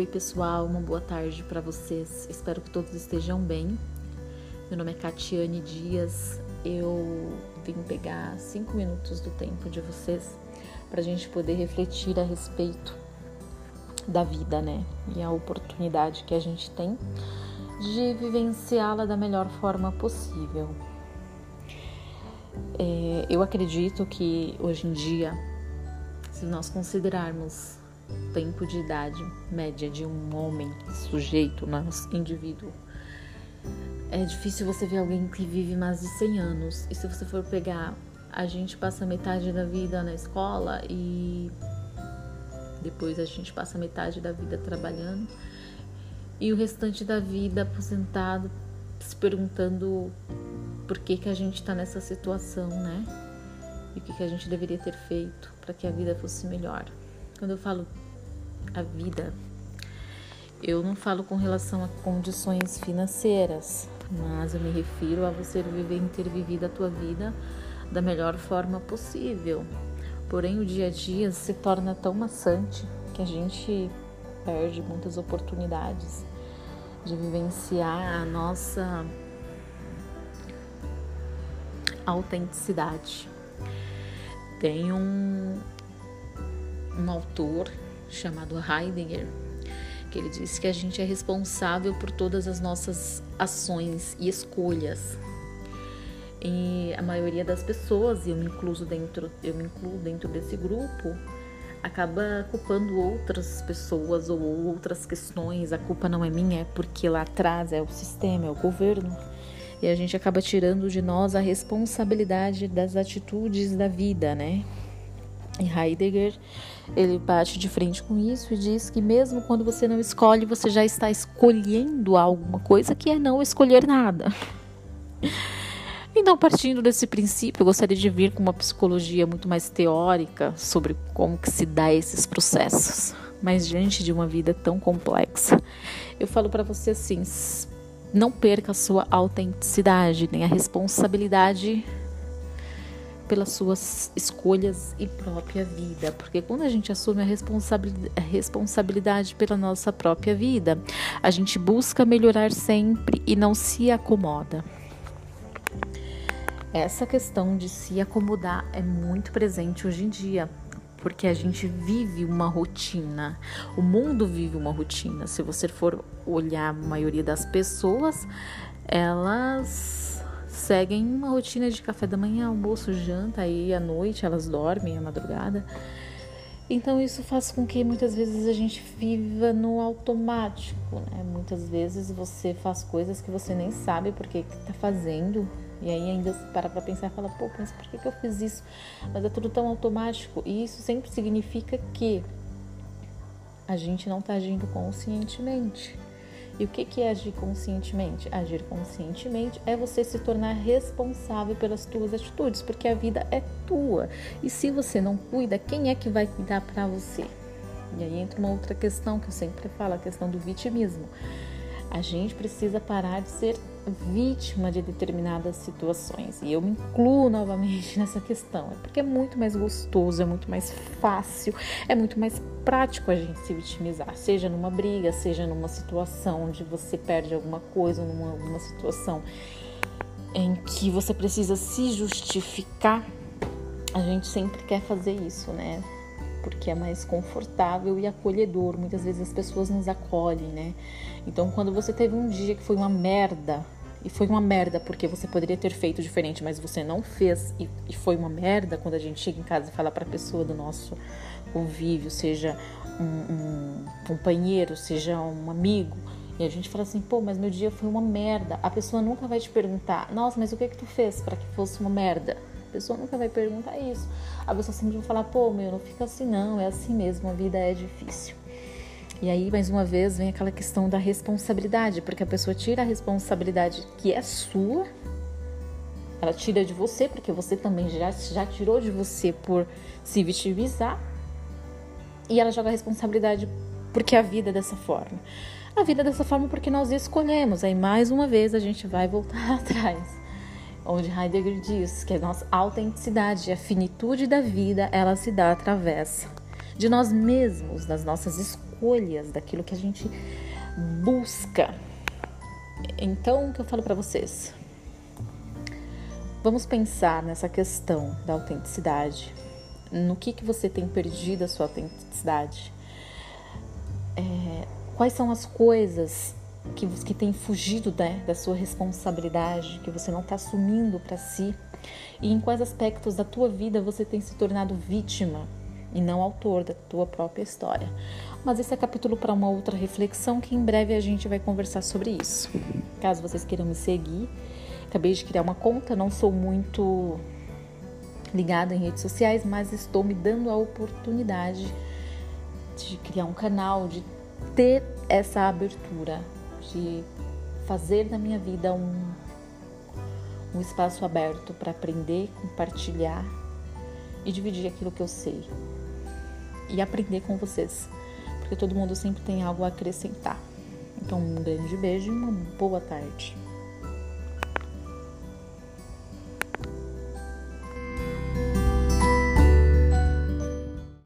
Oi, pessoal, uma boa tarde para vocês. Espero que todos estejam bem. Meu nome é Catiane Dias. Eu vim pegar cinco minutos do tempo de vocês para a gente poder refletir a respeito da vida, né? E a oportunidade que a gente tem de vivenciá-la da melhor forma possível. É, eu acredito que hoje em dia, se nós considerarmos tempo de idade média de um homem, sujeito, nosso indivíduo, é difícil você ver alguém que vive mais de 100 anos. E se você for pegar, a gente passa metade da vida na escola e depois a gente passa metade da vida trabalhando e o restante da vida aposentado se perguntando por que, que a gente está nessa situação, né? E o que, que a gente deveria ter feito para que a vida fosse melhor. Quando eu falo a vida, eu não falo com relação a condições financeiras, mas eu me refiro a você viver ter vivido a tua vida da melhor forma possível. Porém, o dia a dia se torna tão maçante que a gente perde muitas oportunidades de vivenciar a nossa autenticidade. Tem um, um autor chamado Heidegger que ele diz que a gente é responsável por todas as nossas ações e escolhas. E a maioria das pessoas, e eu me incluo dentro, eu me incluo dentro desse grupo, acaba culpando outras pessoas ou outras questões. A culpa não é minha, é porque lá atrás é o sistema, é o governo. E a gente acaba tirando de nós a responsabilidade das atitudes da vida, né? E Heidegger, ele bate de frente com isso e diz que mesmo quando você não escolhe, você já está escolhendo alguma coisa que é não escolher nada. Então, partindo desse princípio, eu gostaria de vir com uma psicologia muito mais teórica sobre como que se dá esses processos. Mas diante de uma vida tão complexa, eu falo para você assim, não perca a sua autenticidade, nem a responsabilidade pelas suas escolhas e própria vida, porque quando a gente assume a responsabilidade pela nossa própria vida, a gente busca melhorar sempre e não se acomoda. Essa questão de se acomodar é muito presente hoje em dia, porque a gente vive uma rotina. O mundo vive uma rotina. Se você for olhar a maioria das pessoas, elas seguem uma rotina de café da manhã, almoço, janta, aí à noite elas dormem à madrugada. Então isso faz com que muitas vezes a gente viva no automático, né? Muitas vezes você faz coisas que você nem sabe por que está fazendo e aí ainda se para para pensar e fala, pô, mas por que, que eu fiz isso? Mas é tudo tão automático. E isso sempre significa que a gente não está agindo conscientemente. E o que, é agir conscientemente? Agir conscientemente é você se tornar responsável pelas tuas atitudes, porque a vida é tua. E se você não cuida, quem é que vai cuidar para você? E aí entra uma outra questão que eu sempre falo, a questão do vitimismo. A gente precisa parar de ser vítima de determinadas situações. E eu me incluo novamente nessa questão. É porque é muito mais gostoso, é muito mais fácil, é muito mais prático a gente se vitimizar, seja numa briga, seja numa situação onde você perde alguma coisa, numa, numa situação em que você precisa se justificar. A gente sempre quer fazer isso, né? Porque é mais confortável e acolhedor. Muitas vezes as pessoas nos acolhem, né? Então, quando você teve um dia que foi uma merda, e foi uma merda porque você poderia ter feito diferente, mas você não fez, e, e foi uma merda quando a gente chega em casa e fala para a pessoa do nosso convívio, seja um, um companheiro, seja um amigo, e a gente fala assim, pô, mas meu dia foi uma merda. A pessoa nunca vai te perguntar, nossa, mas o que que tu fez para que fosse uma merda? A pessoa nunca vai perguntar isso. A pessoa sempre vai falar, pô, meu, não fica assim não, é assim mesmo, a vida é difícil. E aí, mais uma vez, vem aquela questão da responsabilidade, porque a pessoa tira a responsabilidade que é sua, ela tira de você, porque você também já, já tirou de você por se vitimizar, e ela joga a responsabilidade porque a vida é dessa forma. A vida é dessa forma porque nós escolhemos. Aí, mais uma vez, a gente vai voltar atrás onde Heidegger diz que a nossa autenticidade, a finitude da vida, ela se dá através de nós mesmos, das nossas escolhas, daquilo que a gente busca. Então, o que eu falo para vocês? Vamos pensar nessa questão da autenticidade. No que, que você tem perdido a sua autenticidade? É, quais são as coisas que, que tem fugido né, da sua responsabilidade, que você não está assumindo para si? E em quais aspectos da tua vida você tem se tornado vítima e não autor da tua própria história? Mas esse é capítulo para uma outra reflexão que em breve a gente vai conversar sobre isso. Caso vocês queiram me seguir, acabei de criar uma conta, não sou muito ligada em redes sociais, mas estou me dando a oportunidade de criar um canal, de ter essa abertura, de fazer da minha vida um, um espaço aberto para aprender, compartilhar e dividir aquilo que eu sei e aprender com vocês, porque todo mundo sempre tem algo a acrescentar. Então, um grande beijo e uma boa tarde.